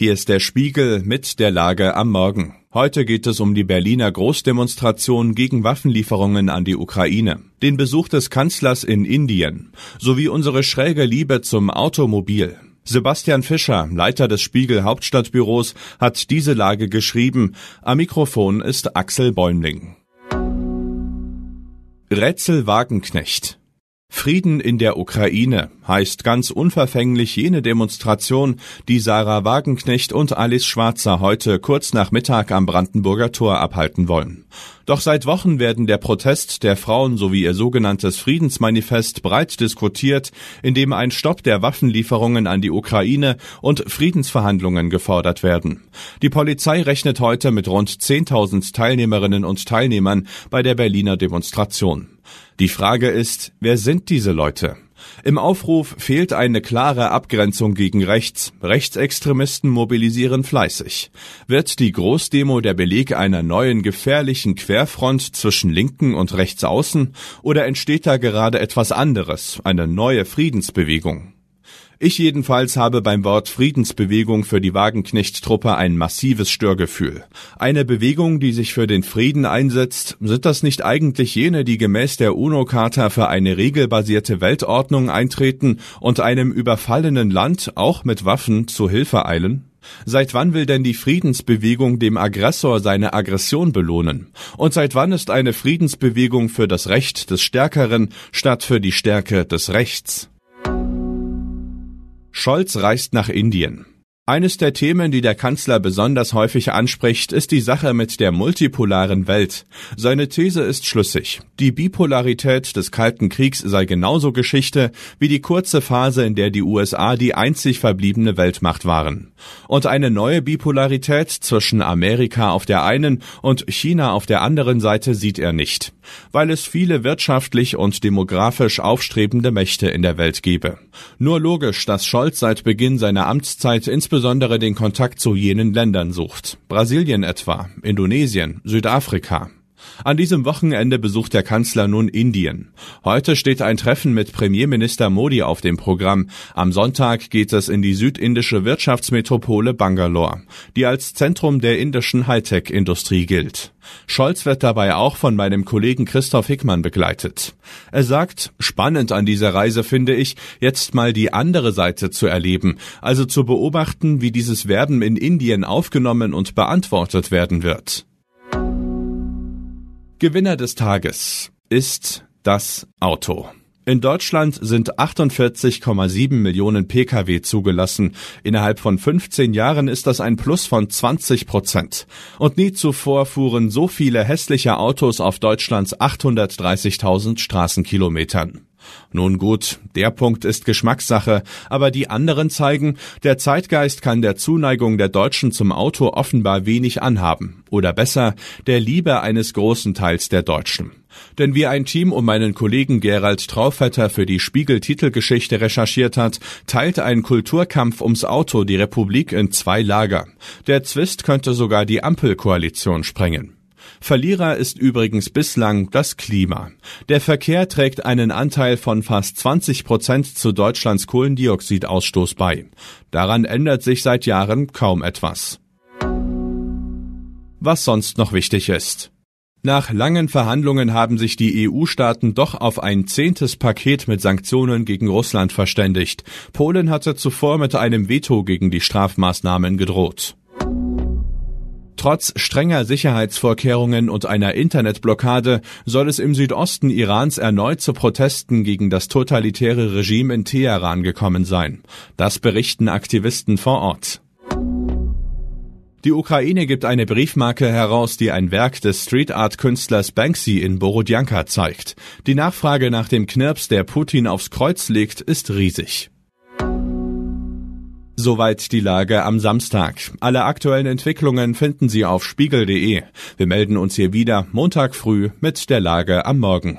Hier ist der Spiegel mit der Lage am Morgen. Heute geht es um die Berliner Großdemonstration gegen Waffenlieferungen an die Ukraine, den Besuch des Kanzlers in Indien sowie unsere schräge Liebe zum Automobil. Sebastian Fischer, Leiter des Spiegel Hauptstadtbüros, hat diese Lage geschrieben. Am Mikrofon ist Axel Bäumling. Rätsel Wagenknecht Frieden in der Ukraine heißt ganz unverfänglich jene Demonstration, die Sarah Wagenknecht und Alice Schwarzer heute kurz nach Mittag am Brandenburger Tor abhalten wollen. Doch seit Wochen werden der Protest der Frauen sowie ihr sogenanntes Friedensmanifest breit diskutiert, in dem ein Stopp der Waffenlieferungen an die Ukraine und Friedensverhandlungen gefordert werden. Die Polizei rechnet heute mit rund 10.000 Teilnehmerinnen und Teilnehmern bei der Berliner Demonstration. Die Frage ist, wer sind diese Leute? Im Aufruf fehlt eine klare Abgrenzung gegen rechts. Rechtsextremisten mobilisieren fleißig. Wird die Großdemo der Beleg einer neuen gefährlichen Querfront zwischen Linken und Rechtsaußen oder entsteht da gerade etwas anderes, eine neue Friedensbewegung? Ich jedenfalls habe beim Wort Friedensbewegung für die Wagenknecht-Truppe ein massives Störgefühl. Eine Bewegung, die sich für den Frieden einsetzt, sind das nicht eigentlich jene, die gemäß der UNO-Charta für eine regelbasierte Weltordnung eintreten und einem überfallenen Land auch mit Waffen zu Hilfe eilen? Seit wann will denn die Friedensbewegung dem Aggressor seine Aggression belohnen? Und seit wann ist eine Friedensbewegung für das Recht des Stärkeren statt für die Stärke des Rechts? Scholz reist nach Indien. Eines der Themen, die der Kanzler besonders häufig anspricht, ist die Sache mit der multipolaren Welt. Seine These ist schlüssig. Die Bipolarität des Kalten Kriegs sei genauso Geschichte wie die kurze Phase, in der die USA die einzig verbliebene Weltmacht waren. Und eine neue Bipolarität zwischen Amerika auf der einen und China auf der anderen Seite sieht er nicht, weil es viele wirtschaftlich und demografisch aufstrebende Mächte in der Welt gebe. Nur logisch, dass Scholz seit Beginn seiner Amtszeit insbesondere insbesondere den Kontakt zu jenen Ländern sucht. Brasilien etwa, Indonesien, Südafrika. An diesem Wochenende besucht der Kanzler nun Indien. Heute steht ein Treffen mit Premierminister Modi auf dem Programm. Am Sonntag geht es in die südindische Wirtschaftsmetropole Bangalore, die als Zentrum der indischen Hightech-Industrie gilt. Scholz wird dabei auch von meinem Kollegen Christoph Hickmann begleitet. Er sagt, spannend an dieser Reise finde ich, jetzt mal die andere Seite zu erleben, also zu beobachten, wie dieses Werben in Indien aufgenommen und beantwortet werden wird. Gewinner des Tages ist das Auto. In Deutschland sind 48,7 Millionen Pkw zugelassen. Innerhalb von 15 Jahren ist das ein Plus von 20 Prozent. Und nie zuvor fuhren so viele hässliche Autos auf Deutschlands 830.000 Straßenkilometern. Nun gut, der Punkt ist Geschmackssache, aber die anderen zeigen, der Zeitgeist kann der Zuneigung der Deutschen zum Auto offenbar wenig anhaben, oder besser, der Liebe eines großen Teils der Deutschen. Denn wie ein Team um meinen Kollegen Gerald Traufetter für die Spiegel-Titelgeschichte recherchiert hat, teilt ein Kulturkampf ums Auto die Republik in zwei Lager. Der Zwist könnte sogar die Ampelkoalition sprengen. Verlierer ist übrigens bislang das Klima. Der Verkehr trägt einen Anteil von fast 20 Prozent zu Deutschlands Kohlendioxidausstoß bei. Daran ändert sich seit Jahren kaum etwas. Was sonst noch wichtig ist. Nach langen Verhandlungen haben sich die EU-Staaten doch auf ein zehntes Paket mit Sanktionen gegen Russland verständigt. Polen hatte zuvor mit einem Veto gegen die Strafmaßnahmen gedroht. Trotz strenger Sicherheitsvorkehrungen und einer Internetblockade soll es im Südosten Irans erneut zu Protesten gegen das totalitäre Regime in Teheran gekommen sein. Das berichten Aktivisten vor Ort. Die Ukraine gibt eine Briefmarke heraus, die ein Werk des Street Art Künstlers Banksy in Borodjanka zeigt. Die Nachfrage nach dem Knirps, der Putin aufs Kreuz legt, ist riesig. Soweit die Lage am Samstag. Alle aktuellen Entwicklungen finden Sie auf spiegel.de. Wir melden uns hier wieder Montag früh mit der Lage am Morgen.